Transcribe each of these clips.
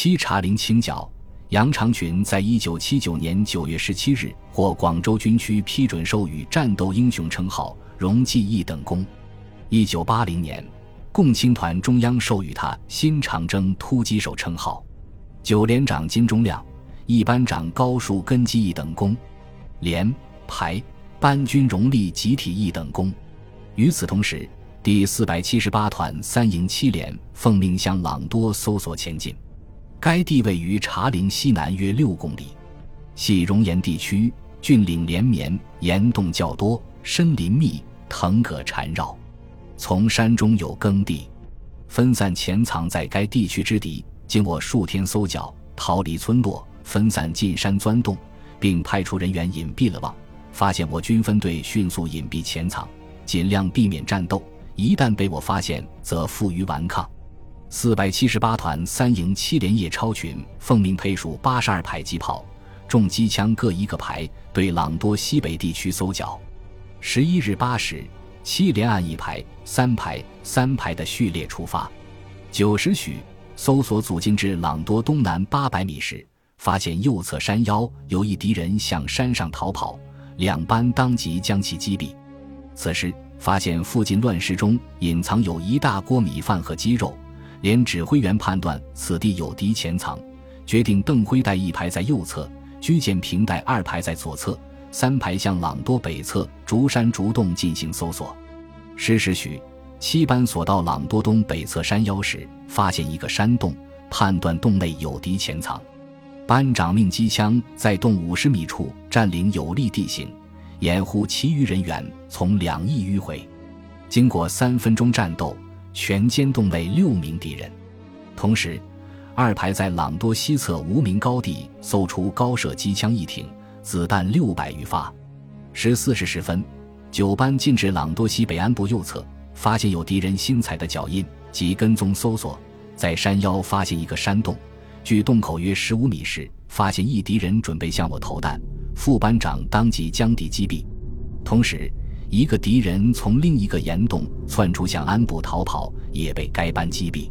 七茶陵清剿。杨长群在一九七九年九月十七日获广州军区批准授予战斗英雄称号，荣记一等功。一九八零年，共青团中央授予他新长征突击手称号。九连长金忠亮、一班长高树根基一等功，连、排、班军荣立集体一等功。与此同时，第四百七十八团三营七连奉命向朗多搜索前进。该地位于茶陵西南约六公里，系熔岩地区，峻岭连绵，岩洞较多，深林密，藤葛缠绕。从山中有耕地，分散潜藏在该地区之敌，经我数天搜剿，逃离村落，分散进山钻洞，并派出人员隐蔽了望。发现我军分队，迅速隐蔽潜藏，尽量避免战斗。一旦被我发现，则负隅顽抗。四百七十八团三营七连叶超群奉命配属八十二排机炮、重机枪各一个排，对朗多西北地区搜剿。十一日八时，七连按一排、三排、三排的序列出发。九时许，搜索组进至朗多东南八百米时，发现右侧山腰有一敌人向山上逃跑，两班当即将其击毙。此时发现附近乱石中隐藏有一大锅米饭和鸡肉。连指挥员判断此地有敌潜藏，决定邓辉带一排在右侧，居建平带二排在左侧，三排向朗多北侧竹山竹洞进行搜索。十时许，七班所到朗多东北侧山腰时，发现一个山洞，判断洞内有敌潜藏。班长命机枪在洞五十米处占领有利地形，掩护其余人员从两翼迂回。经过三分钟战斗。全歼洞内六名敌人，同时，二排在朗多西侧无名高地搜出高射机枪一挺，子弹六百余发。十四时十分，九班进至朗多西北安部右侧，发现有敌人新踩的脚印，即跟踪搜索，在山腰发现一个山洞，距洞口约十五米时，发现一敌人准备向我投弹，副班长当即将敌击毙，同时。一个敌人从另一个岩洞窜出，向安部逃跑，也被该班击毙。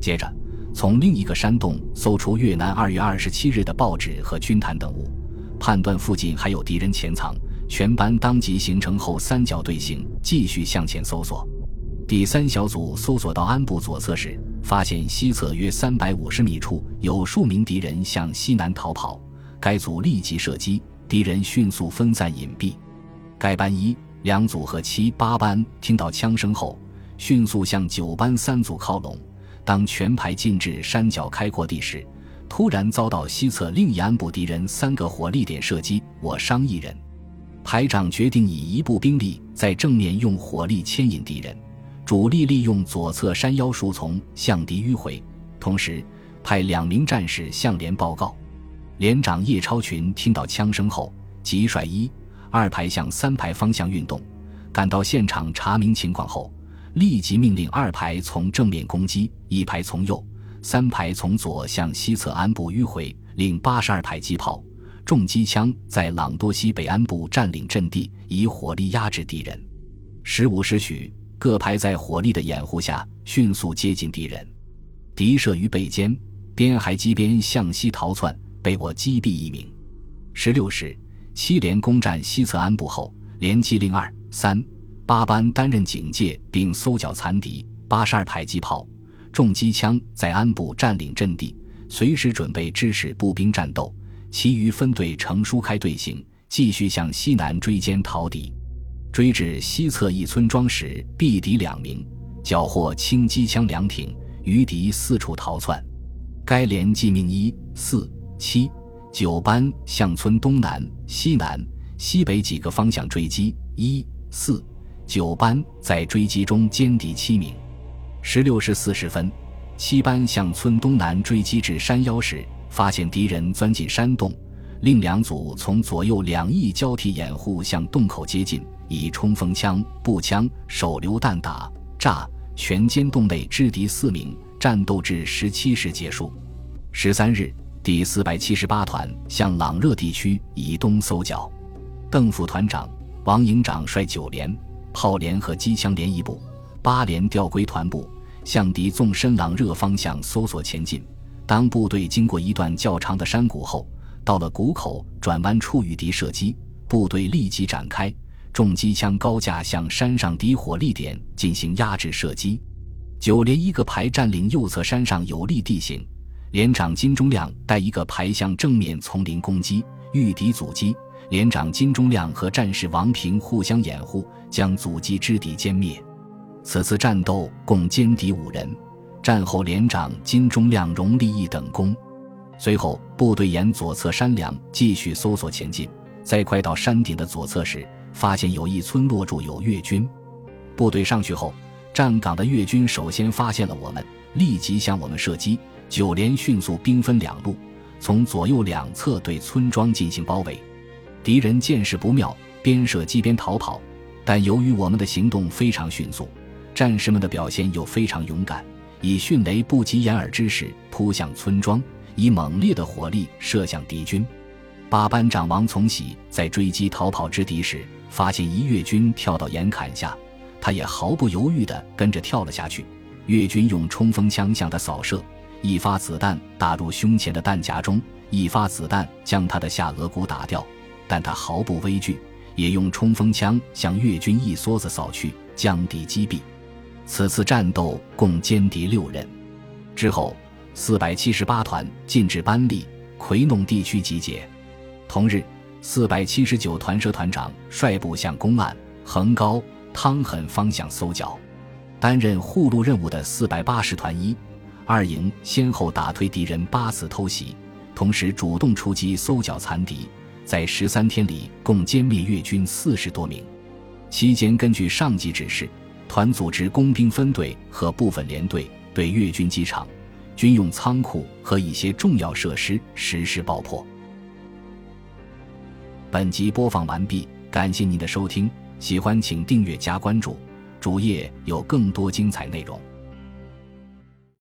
接着，从另一个山洞搜出越南二月二十七日的报纸和军毯等物，判断附近还有敌人潜藏。全班当即形成后三角队形，继续向前搜索。第三小组搜索到安部左侧时，发现西侧约三百五十米处有数名敌人向西南逃跑，该组立即射击，敌人迅速分散隐蔽。该班一。两组和七八班听到枪声后，迅速向九班三组靠拢。当全排进至山脚开阔地时，突然遭到西侧另一安部敌人三个火力点射击，我伤一人。排长决定以一部兵力在正面用火力牵引敌人，主力利用左侧山腰树丛向敌迂回，同时派两名战士向连报告。连长叶超群听到枪声后，即率一。二排向三排方向运动，赶到现场查明情况后，立即命令二排从正面攻击，一排从右、三排从左向西侧安部迂回。令八十二排机炮、重机枪在朗多西北安部占领阵地，以火力压制敌人。十五时许，各排在火力的掩护下迅速接近敌人。敌射于背间，边还机边向西逃窜，被我击毙一名。十六时。七连攻占西侧安部后，连机令二、三、八班担任警戒，并搜剿残敌。八十二迫击炮、重机枪在安部占领阵地，随时准备支持步兵战斗。其余分队呈疏开队形，继续向西南追歼逃敌。追至西侧一村庄时，毙敌两名，缴获轻机枪两挺，余敌四处逃窜。该连即命一、四、七。九班向村东南、西南、西北几个方向追击，一、四、九班在追击中歼敌七名。十六时四十分，七班向村东南追击至山腰时，发现敌人钻进山洞，另两组从左右两翼交替掩护向洞口接近，以冲锋枪、步枪、手榴弹打炸，全歼洞内制敌四名。战斗至十七时结束。十三日。第四百七十八团向朗热地区以东搜剿，邓副团长、王营长率九连、炮连和机枪连一部，八连调归团部，向敌纵深朗热方向搜索前进。当部队经过一段较长的山谷后，到了谷口转弯处与敌射击，部队立即展开重机枪高架向山上敌火力点进行压制射击。九连一个排占领右侧山上有利地形，连长金忠亮带一个排向正面丛林攻击，遇敌阻击。连长金忠亮和战士王平互相掩护，将阻击之敌歼灭。此次战斗共歼敌五人。战后，连长金忠亮荣立一等功。随后，部队沿左侧山梁继续搜索前进，在快到山顶的左侧时，发现有一村落住有越军。部队上去后，站岗的越军首先发现了我们，立即向我们射击。九连迅速兵分两路，从左右两侧对村庄进行包围。敌人见势不妙，边射击边逃跑，但由于我们的行动非常迅速，战士们的表现又非常勇敢，以迅雷不及掩耳之势扑向村庄，以猛烈的火力射向敌军。八班长王从喜在追击逃跑之敌时，发现一越军跳到岩坎下，他也毫不犹豫地跟着跳了下去。越军用冲锋枪向他扫射，一发子弹打入胸前的弹夹中，一发子弹将他的下颌骨打掉。但他毫不畏惧，也用冲锋枪向越军一梭子扫去，将敌击毙。此次战斗共歼敌六人。之后，四百七十八团进至班利奎弄地区集结。同日，四百七十九团社团长率部向公案、横高、汤狠方向搜剿。担任护路任务的四百八十团一、二营先后打退敌人八次偷袭，同时主动出击搜剿残敌。在十三天里，共歼灭越军四十多名。期间，根据上级指示，团组织工兵分队和部分连队，对越军机场、军用仓库和一些重要设施实施爆破。本集播放完毕，感谢您的收听，喜欢请订阅加关注，主页有更多精彩内容。